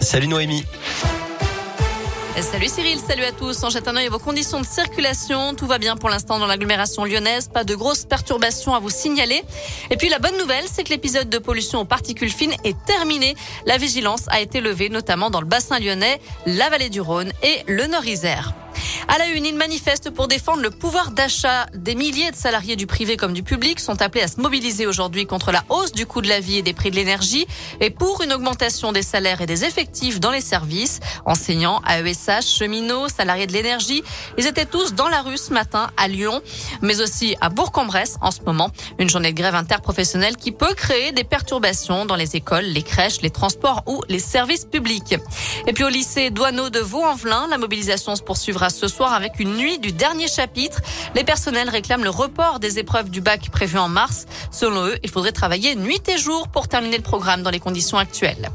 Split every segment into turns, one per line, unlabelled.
Salut Noémie.
Salut Cyril, salut à tous. On jette un œil à vos conditions de circulation. Tout va bien pour l'instant dans l'agglomération lyonnaise. Pas de grosses perturbations à vous signaler. Et puis la bonne nouvelle, c'est que l'épisode de pollution aux particules fines est terminé. La vigilance a été levée, notamment dans le bassin lyonnais, la vallée du Rhône et le Nord-Isère. À la une, ils manifestent pour défendre le pouvoir d'achat. Des milliers de salariés du privé comme du public sont appelés à se mobiliser aujourd'hui contre la hausse du coût de la vie et des prix de l'énergie et pour une augmentation des salaires et des effectifs dans les services. Enseignants, AESH, cheminots, salariés de l'énergie, ils étaient tous dans la rue ce matin à Lyon, mais aussi à Bourg-en-Bresse en ce moment. Une journée de grève interprofessionnelle qui peut créer des perturbations dans les écoles, les crèches, les transports ou les services publics. Et puis au lycée Douaneau de Vaux-en-Velin, la mobilisation se poursuivra ce avec une nuit du dernier chapitre. Les personnels réclament le report des épreuves du bac prévues en mars. Selon eux, il faudrait travailler nuit et jour pour terminer le programme dans les conditions actuelles.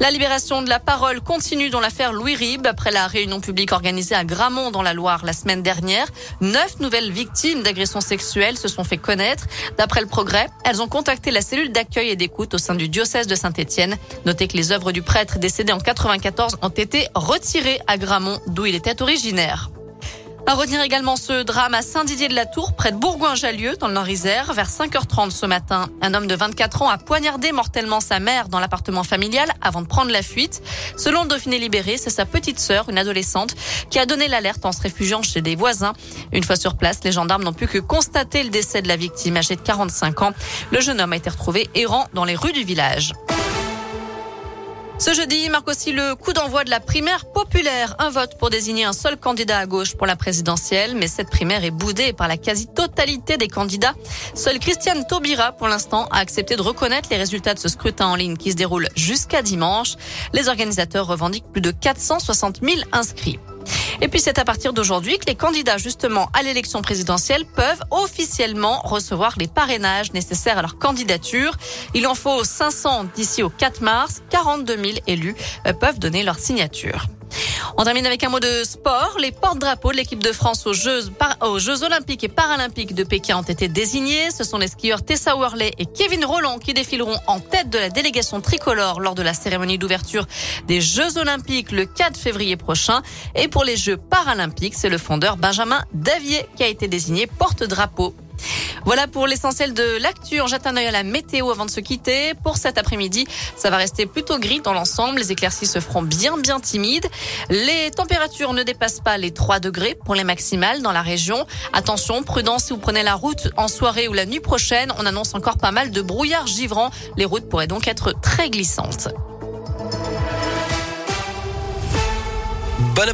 La libération de la parole continue dans l'affaire Louis Rib. Après la réunion publique organisée à Gramont dans la Loire la semaine dernière, neuf nouvelles victimes d'agressions sexuelles se sont fait connaître. D'après le progrès, elles ont contacté la cellule d'accueil et d'écoute au sein du diocèse de Saint-Étienne. Notez que les œuvres du prêtre décédé en 94 ont été retirées à Gramont, d'où il était originaire. À retenir également ce drame à Saint-Didier-de-la-Tour, près de Bourgoin-Jallieu, dans le Nord-Isère. Vers 5h30 ce matin, un homme de 24 ans a poignardé mortellement sa mère dans l'appartement familial avant de prendre la fuite. Selon le Dauphiné Libéré, c'est sa petite sœur, une adolescente, qui a donné l'alerte en se réfugiant chez des voisins. Une fois sur place, les gendarmes n'ont pu que constater le décès de la victime âgée de 45 ans. Le jeune homme a été retrouvé errant dans les rues du village. Ce jeudi marque aussi le coup d'envoi de la primaire populaire. Un vote pour désigner un seul candidat à gauche pour la présidentielle. Mais cette primaire est boudée par la quasi-totalité des candidats. Seule Christiane Taubira, pour l'instant, a accepté de reconnaître les résultats de ce scrutin en ligne qui se déroule jusqu'à dimanche. Les organisateurs revendiquent plus de 460 000 inscrits. Et puis c'est à partir d'aujourd'hui que les candidats justement à l'élection présidentielle peuvent officiellement recevoir les parrainages nécessaires à leur candidature. Il en faut 500 d'ici au 4 mars. 42 000 élus euh, peuvent donner leur signature. On termine avec un mot de sport. Les porte-drapeaux de l'équipe de France aux Jeux, Olympiques et Paralympiques de Pékin ont été désignés. Ce sont les skieurs Tessa Worley et Kevin Roland qui défileront en tête de la délégation tricolore lors de la cérémonie d'ouverture des Jeux Olympiques le 4 février prochain. Et pour les Jeux Paralympiques, c'est le fondeur Benjamin Davier qui a été désigné porte-drapeau. Voilà pour l'essentiel de l'actu. On jette un œil à la météo avant de se quitter. Pour cet après-midi, ça va rester plutôt gris dans l'ensemble. Les éclaircies se feront bien, bien timides. Les températures ne dépassent pas les 3 degrés pour les maximales dans la région. Attention, prudence si vous prenez la route en soirée ou la nuit prochaine. On annonce encore pas mal de brouillard givrant. Les routes pourraient donc être très glissantes.
Bon après